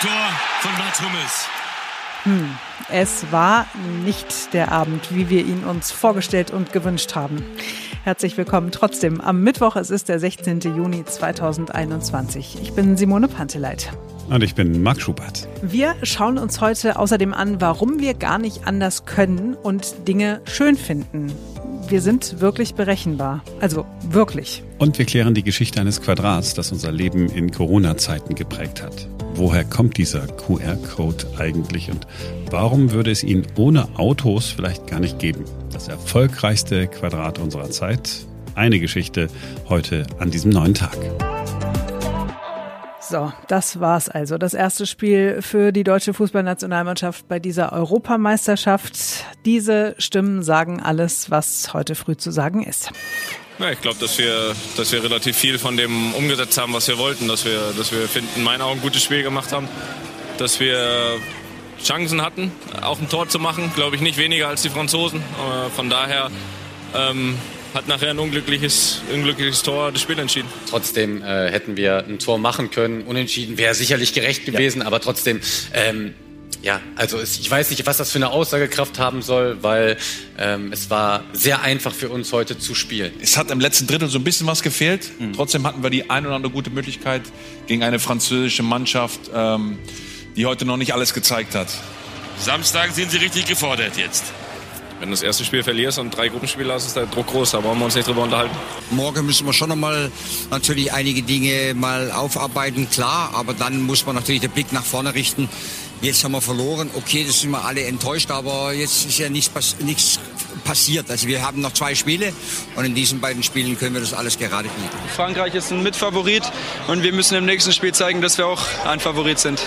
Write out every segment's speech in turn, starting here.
Tor von Mats Hummels. Hm, es war nicht der Abend, wie wir ihn uns vorgestellt und gewünscht haben. Herzlich willkommen trotzdem am Mittwoch. Es ist der 16. Juni 2021. Ich bin Simone Panteleit. Und ich bin Marc Schubert. Wir schauen uns heute außerdem an, warum wir gar nicht anders können und Dinge schön finden. Wir sind wirklich berechenbar. Also wirklich. Und wir klären die Geschichte eines Quadrats, das unser Leben in Corona-Zeiten geprägt hat. Woher kommt dieser QR-Code eigentlich und warum würde es ihn ohne Autos vielleicht gar nicht geben? Das erfolgreichste Quadrat unserer Zeit. Eine Geschichte heute an diesem neuen Tag. So, das war's also. Das erste Spiel für die deutsche Fußballnationalmannschaft bei dieser Europameisterschaft. Diese Stimmen sagen alles, was heute früh zu sagen ist. Ja, ich glaube, dass wir, dass wir relativ viel von dem umgesetzt haben, was wir wollten. Dass wir, dass wir finden, in meinen Augen ein gutes Spiel gemacht haben. Dass wir Chancen hatten, auch ein Tor zu machen. Glaube ich nicht weniger als die Franzosen. Von daher ähm, hat nachher ein unglückliches, unglückliches Tor das Spiel entschieden. Trotzdem äh, hätten wir ein Tor machen können. Unentschieden wäre sicherlich gerecht gewesen, ja. aber trotzdem, ähm, ja, also es, ich weiß nicht, was das für eine Aussagekraft haben soll, weil ähm, es war sehr einfach für uns heute zu spielen. Es hat im letzten Drittel so ein bisschen was gefehlt. Mhm. Trotzdem hatten wir die ein oder andere gute Möglichkeit gegen eine französische Mannschaft, ähm, die heute noch nicht alles gezeigt hat. Samstag sind Sie richtig gefordert jetzt. Wenn du das erste Spiel verlierst und drei Gruppenspiele hast, ist der Druck groß. Da wollen wir uns nicht drüber unterhalten. Morgen müssen wir schon nochmal natürlich einige Dinge mal aufarbeiten, klar. Aber dann muss man natürlich den Blick nach vorne richten. Jetzt haben wir verloren. Okay, das sind wir alle enttäuscht, aber jetzt ist ja nichts, nichts passiert. Also wir haben noch zwei Spiele und in diesen beiden Spielen können wir das alles gerade bieten. Frankreich ist ein Mitfavorit und wir müssen im nächsten Spiel zeigen, dass wir auch ein Favorit sind.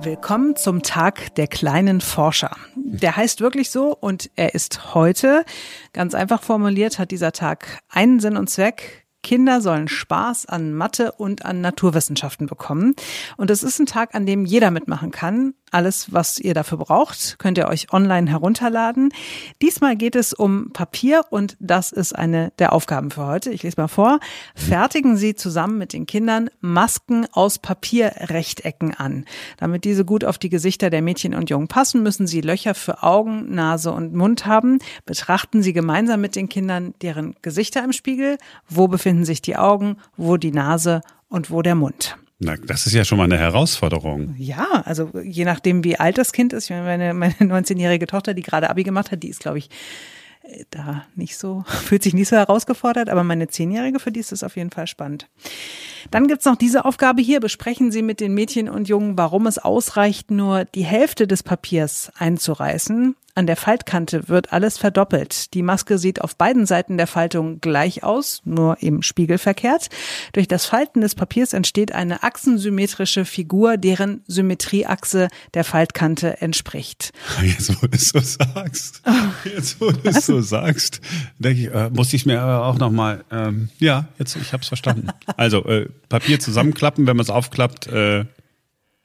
Willkommen zum Tag der kleinen Forscher. Der heißt wirklich so und er ist heute, ganz einfach formuliert, hat dieser Tag einen Sinn und Zweck, Kinder sollen Spaß an Mathe und an Naturwissenschaften bekommen. Und es ist ein Tag, an dem jeder mitmachen kann. Alles, was ihr dafür braucht, könnt ihr euch online herunterladen. Diesmal geht es um Papier und das ist eine der Aufgaben für heute. Ich lese mal vor. Fertigen Sie zusammen mit den Kindern Masken aus Papierrechtecken an. Damit diese gut auf die Gesichter der Mädchen und Jungen passen, müssen Sie Löcher für Augen, Nase und Mund haben. Betrachten Sie gemeinsam mit den Kindern deren Gesichter im Spiegel. Wo befinden sich die Augen, wo die Nase und wo der Mund? Na, das ist ja schon mal eine Herausforderung. Ja, also je nachdem, wie alt das Kind ist. Meine, meine 19-jährige Tochter, die gerade Abi gemacht hat, die ist, glaube ich, äh, da nicht so, fühlt sich nicht so herausgefordert, aber meine Zehnjährige, für die ist es auf jeden Fall spannend. Dann gibt's noch diese Aufgabe hier. Besprechen Sie mit den Mädchen und Jungen, warum es ausreicht, nur die Hälfte des Papiers einzureißen. An der Faltkante wird alles verdoppelt. Die Maske sieht auf beiden Seiten der Faltung gleich aus, nur im spiegelverkehrt. Durch das Falten des Papiers entsteht eine achsensymmetrische Figur, deren Symmetrieachse der Faltkante entspricht. Jetzt, wo du es so sagst, jetzt, wo du es so sagst, denke ich, äh, muss ich mir aber auch nochmal, ähm, ja, jetzt, ich habe es verstanden. Also, äh, Papier zusammenklappen, wenn man es aufklappt, äh,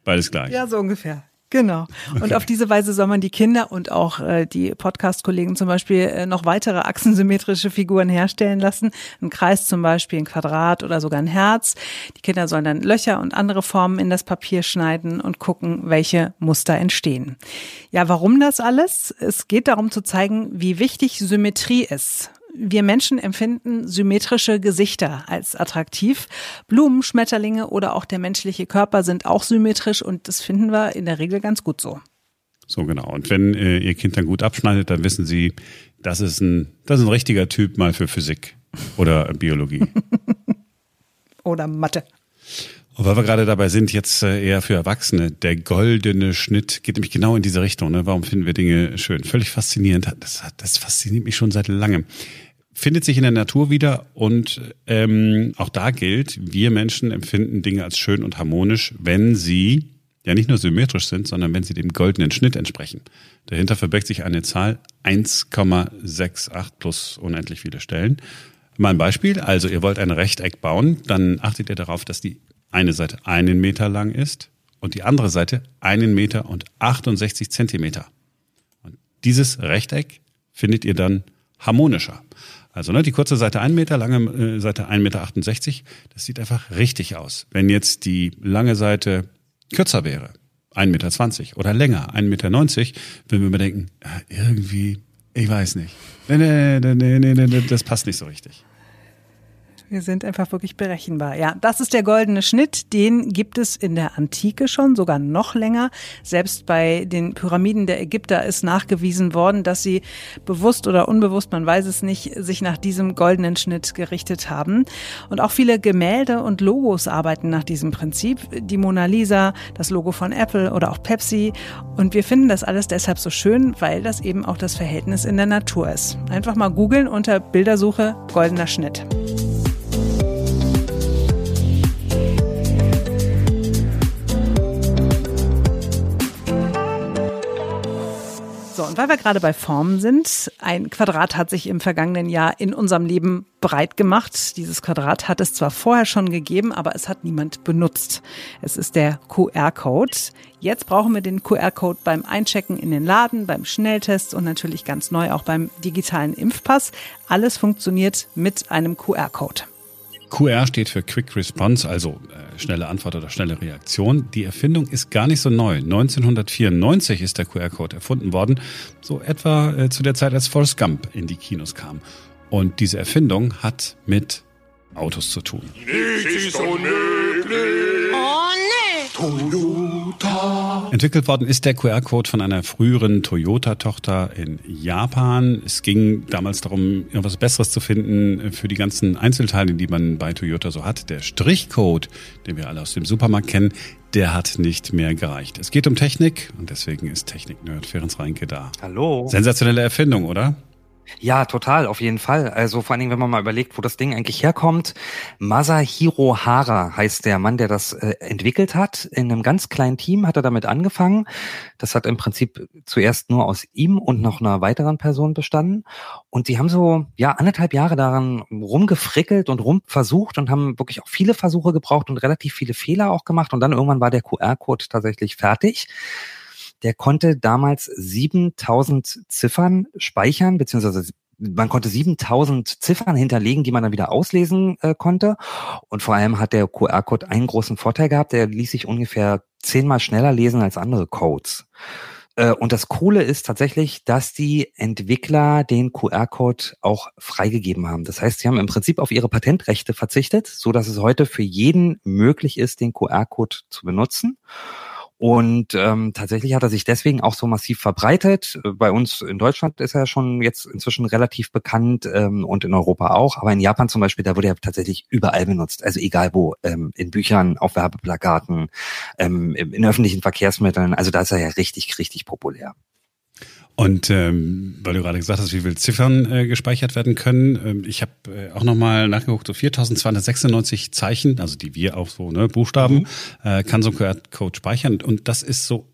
beides gleich. Ja, so ungefähr. Genau. Und okay. auf diese Weise soll man die Kinder und auch äh, die Podcast-Kollegen zum Beispiel äh, noch weitere achsensymmetrische Figuren herstellen lassen. Ein Kreis zum Beispiel, ein Quadrat oder sogar ein Herz. Die Kinder sollen dann Löcher und andere Formen in das Papier schneiden und gucken, welche Muster entstehen. Ja, warum das alles? Es geht darum zu zeigen, wie wichtig Symmetrie ist wir Menschen empfinden symmetrische Gesichter als attraktiv. Blumen, Schmetterlinge oder auch der menschliche Körper sind auch symmetrisch und das finden wir in der Regel ganz gut so. So genau. Und wenn äh, Ihr Kind dann gut abschneidet, dann wissen Sie, das ist ein, das ist ein richtiger Typ mal für Physik oder Biologie. oder Mathe. Und weil wir gerade dabei sind, jetzt äh, eher für Erwachsene, der goldene Schnitt geht nämlich genau in diese Richtung. Ne? Warum finden wir Dinge schön? Völlig faszinierend. Das, das fasziniert mich schon seit langem. Findet sich in der Natur wieder und ähm, auch da gilt, wir Menschen empfinden Dinge als schön und harmonisch, wenn sie ja nicht nur symmetrisch sind, sondern wenn sie dem goldenen Schnitt entsprechen. Dahinter verbirgt sich eine Zahl 1,68 plus unendlich viele Stellen. Mal ein Beispiel, also ihr wollt ein Rechteck bauen, dann achtet ihr darauf, dass die eine Seite einen Meter lang ist und die andere Seite einen Meter und 68 Zentimeter. Und dieses Rechteck findet ihr dann harmonischer. Also ne, die kurze Seite 1 Meter, lange äh, Seite 1,68 Meter. Das sieht einfach richtig aus. Wenn jetzt die lange Seite kürzer wäre, 1,20 Meter oder länger, 1,90 Meter, würden wir mir denken, irgendwie, ich weiß nicht. Nee, nee, nee, nee, nee, das passt nicht so richtig. Wir sind einfach wirklich berechenbar. Ja, das ist der goldene Schnitt. Den gibt es in der Antike schon, sogar noch länger. Selbst bei den Pyramiden der Ägypter ist nachgewiesen worden, dass sie bewusst oder unbewusst, man weiß es nicht, sich nach diesem goldenen Schnitt gerichtet haben. Und auch viele Gemälde und Logos arbeiten nach diesem Prinzip. Die Mona Lisa, das Logo von Apple oder auch Pepsi. Und wir finden das alles deshalb so schön, weil das eben auch das Verhältnis in der Natur ist. Einfach mal googeln unter Bildersuche goldener Schnitt. Und weil wir gerade bei Formen sind, ein Quadrat hat sich im vergangenen Jahr in unserem Leben breit gemacht. Dieses Quadrat hat es zwar vorher schon gegeben, aber es hat niemand benutzt. Es ist der QR-Code. Jetzt brauchen wir den QR-Code beim Einchecken in den Laden, beim Schnelltest und natürlich ganz neu auch beim digitalen Impfpass. Alles funktioniert mit einem QR-Code. QR steht für Quick Response, also äh, schnelle Antwort oder schnelle Reaktion. Die Erfindung ist gar nicht so neu. 1994 ist der QR-Code erfunden worden, so etwa äh, zu der Zeit, als Forrest Gump in die Kinos kam. Und diese Erfindung hat mit Autos zu tun. Nichts ist unmöglich. Toyota. Entwickelt worden ist der QR-Code von einer früheren Toyota-Tochter in Japan. Es ging damals darum, irgendwas Besseres zu finden für die ganzen Einzelteile, die man bei Toyota so hat. Der Strichcode, den wir alle aus dem Supermarkt kennen, der hat nicht mehr gereicht. Es geht um Technik und deswegen ist Technik-Nerd Ferenc Reinke da. Hallo. Sensationelle Erfindung, oder? Ja, total, auf jeden Fall. Also vor allen Dingen, wenn man mal überlegt, wo das Ding eigentlich herkommt. Masahiro Hara heißt der Mann, der das äh, entwickelt hat. In einem ganz kleinen Team hat er damit angefangen. Das hat im Prinzip zuerst nur aus ihm und noch einer weiteren Person bestanden. Und die haben so, ja, anderthalb Jahre daran rumgefrickelt und rumversucht und haben wirklich auch viele Versuche gebraucht und relativ viele Fehler auch gemacht. Und dann irgendwann war der QR-Code tatsächlich fertig der konnte damals 7000 Ziffern speichern, beziehungsweise man konnte 7000 Ziffern hinterlegen, die man dann wieder auslesen äh, konnte. Und vor allem hat der QR-Code einen großen Vorteil gehabt, der ließ sich ungefähr zehnmal schneller lesen als andere Codes. Äh, und das Coole ist tatsächlich, dass die Entwickler den QR-Code auch freigegeben haben. Das heißt, sie haben im Prinzip auf ihre Patentrechte verzichtet, so dass es heute für jeden möglich ist, den QR-Code zu benutzen. Und ähm, tatsächlich hat er sich deswegen auch so massiv verbreitet. Bei uns in Deutschland ist er schon jetzt inzwischen relativ bekannt ähm, und in Europa auch. Aber in Japan zum Beispiel, da wurde er tatsächlich überall benutzt. Also egal wo, ähm, in Büchern, auf Werbeplakaten, ähm, in öffentlichen Verkehrsmitteln. Also da ist er ja richtig, richtig populär. Und ähm, weil du gerade gesagt hast, wie viele Ziffern äh, gespeichert werden können, ähm, ich habe äh, auch nochmal nachgeguckt, so 4296 Zeichen, also die wir auch so, ne, Buchstaben, mhm. äh, kann so ein QR-Code speichern. Und das ist so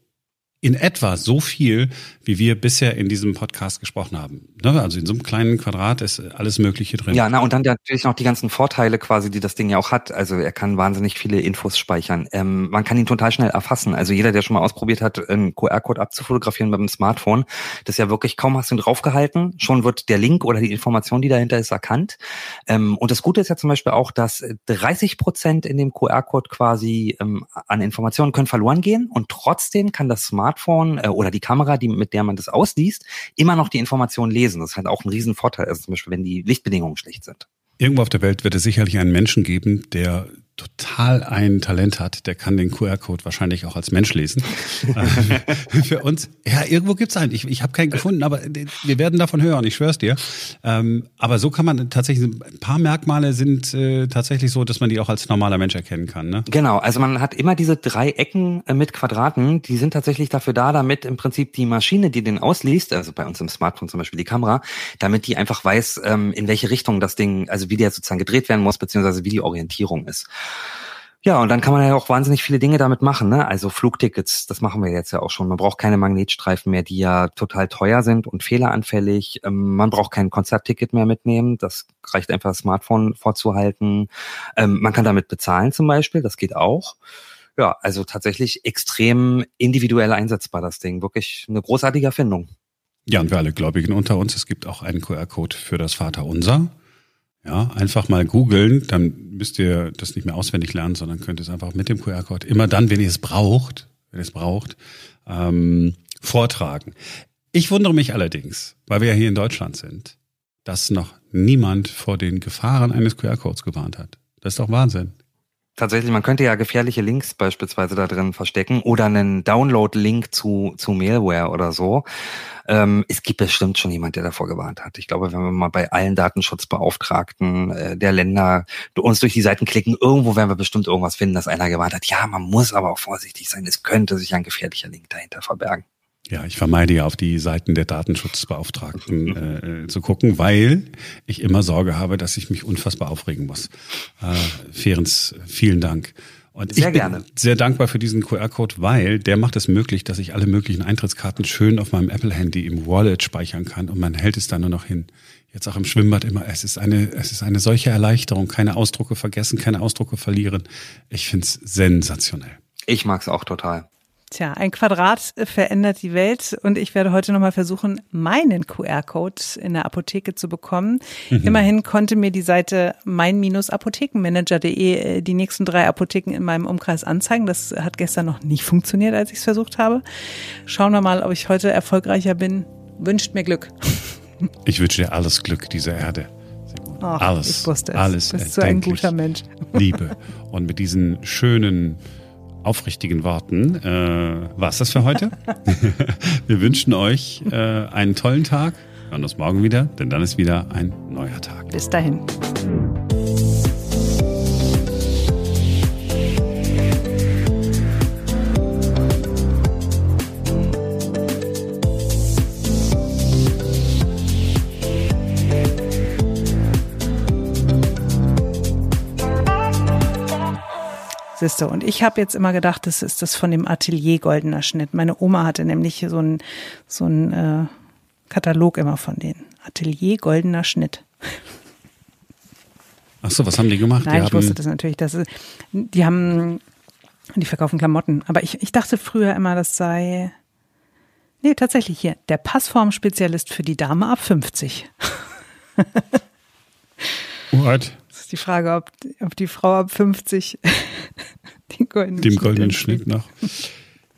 in etwa so viel, wie wir bisher in diesem Podcast gesprochen haben. Ne? Also in so einem kleinen Quadrat ist alles Mögliche drin. Ja, na und dann natürlich noch die ganzen Vorteile quasi, die das Ding ja auch hat. Also er kann wahnsinnig viele Infos speichern. Ähm, man kann ihn total schnell erfassen. Also jeder, der schon mal ausprobiert hat, einen QR-Code abzufotografieren mit dem Smartphone, das ist ja wirklich kaum hast du ihn draufgehalten, schon wird der Link oder die Information, die dahinter ist, erkannt. Ähm, und das Gute ist ja zum Beispiel auch, dass 30 Prozent in dem QR-Code quasi ähm, an Informationen können verloren gehen und trotzdem kann das Smartphone Smartphone äh, oder die Kamera, die, mit der man das ausliest, immer noch die Informationen lesen. Das ist halt auch ein Riesenvorteil, also zum Beispiel, wenn die Lichtbedingungen schlecht sind. Irgendwo auf der Welt wird es sicherlich einen Menschen geben, der total ein Talent hat, der kann den QR-Code wahrscheinlich auch als Mensch lesen. Für uns, ja, irgendwo gibt's einen. Ich, ich habe keinen gefunden, aber wir werden davon hören, ich schwör's dir. Ähm, aber so kann man tatsächlich, ein paar Merkmale sind äh, tatsächlich so, dass man die auch als normaler Mensch erkennen kann. Ne? Genau, also man hat immer diese drei Ecken äh, mit Quadraten, die sind tatsächlich dafür da, damit im Prinzip die Maschine, die den ausliest, also bei uns im Smartphone zum Beispiel die Kamera, damit die einfach weiß, ähm, in welche Richtung das Ding, also wie der sozusagen gedreht werden muss, beziehungsweise wie die Orientierung ist. Ja, und dann kann man ja auch wahnsinnig viele Dinge damit machen. Ne? Also Flugtickets, das machen wir jetzt ja auch schon. Man braucht keine Magnetstreifen mehr, die ja total teuer sind und fehleranfällig. Ähm, man braucht kein Konzertticket mehr mitnehmen. Das reicht einfach, das Smartphone vorzuhalten. Ähm, man kann damit bezahlen zum Beispiel, das geht auch. Ja, also tatsächlich extrem individuell einsetzbar, das Ding. Wirklich eine großartige Erfindung. Ja, und für alle Gläubigen unter uns, es gibt auch einen QR-Code für das Vaterunser. Ja, einfach mal googeln, dann müsst ihr das nicht mehr auswendig lernen, sondern könnt es einfach mit dem QR-Code immer dann, wenn ihr es braucht, wenn ihr es braucht, ähm, vortragen. Ich wundere mich allerdings, weil wir ja hier in Deutschland sind, dass noch niemand vor den Gefahren eines QR-Codes gewarnt hat. Das ist doch Wahnsinn. Tatsächlich, man könnte ja gefährliche Links beispielsweise da drin verstecken oder einen Download-Link zu, zu Mailware oder so. Ähm, es gibt bestimmt schon jemand, der davor gewarnt hat. Ich glaube, wenn wir mal bei allen Datenschutzbeauftragten äh, der Länder uns durch die Seiten klicken, irgendwo werden wir bestimmt irgendwas finden, dass einer gewarnt hat. Ja, man muss aber auch vorsichtig sein. Es könnte sich ein gefährlicher Link dahinter verbergen. Ja, ich vermeide ja auf die Seiten der Datenschutzbeauftragten äh, zu gucken, weil ich immer Sorge habe, dass ich mich unfassbar aufregen muss. Äh, Ferenc, vielen Dank. Und sehr ich bin gerne. sehr dankbar für diesen QR-Code, weil der macht es möglich, dass ich alle möglichen Eintrittskarten schön auf meinem Apple-Handy im Wallet speichern kann und man hält es dann nur noch hin. Jetzt auch im Schwimmbad immer. Es ist eine, es ist eine solche Erleichterung. Keine Ausdrucke vergessen, keine Ausdrucke verlieren. Ich find's sensationell. Ich mag's auch total. Tja, ein Quadrat verändert die Welt und ich werde heute nochmal versuchen, meinen QR-Code in der Apotheke zu bekommen. Mhm. Immerhin konnte mir die Seite mein-apothekenmanager.de äh, die nächsten drei Apotheken in meinem Umkreis anzeigen. Das hat gestern noch nicht funktioniert, als ich es versucht habe. Schauen wir mal, ob ich heute erfolgreicher bin. Wünscht mir Glück. Ich wünsche dir alles Glück dieser Erde. Ach, alles, ich wusste es. alles Du bist so ein guter Mensch. Liebe. Und mit diesen schönen aufrichtigen Worten äh, war es das für heute. Wir wünschen euch äh, einen tollen Tag. Wir hören uns morgen wieder, denn dann ist wieder ein neuer Tag. Bis dahin. Siehste, und ich habe jetzt immer gedacht, das ist das von dem Atelier Goldener Schnitt. Meine Oma hatte nämlich so einen so einen, äh, Katalog immer von denen. Atelier Goldener Schnitt. Ach so, was haben die gemacht? Nein, die ich haben, wusste das natürlich. Das ist, die haben, die verkaufen Klamotten. Aber ich, ich dachte früher immer, das sei, nee, tatsächlich hier, der Passformspezialist für die Dame ab 50. What? Das ist die Frage, ob, ob die Frau ab 50 den goldenen Dem Schnitt goldenen. Schnitt noch.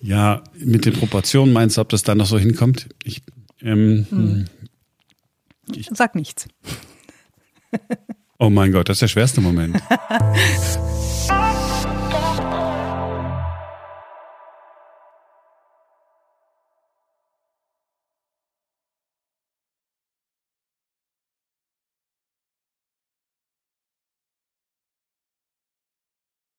Ja, mit den Proportionen meinst du, ob das da noch so hinkommt? Ich, ähm, Hm. Sag nichts. Oh mein Gott, das ist der schwerste Moment.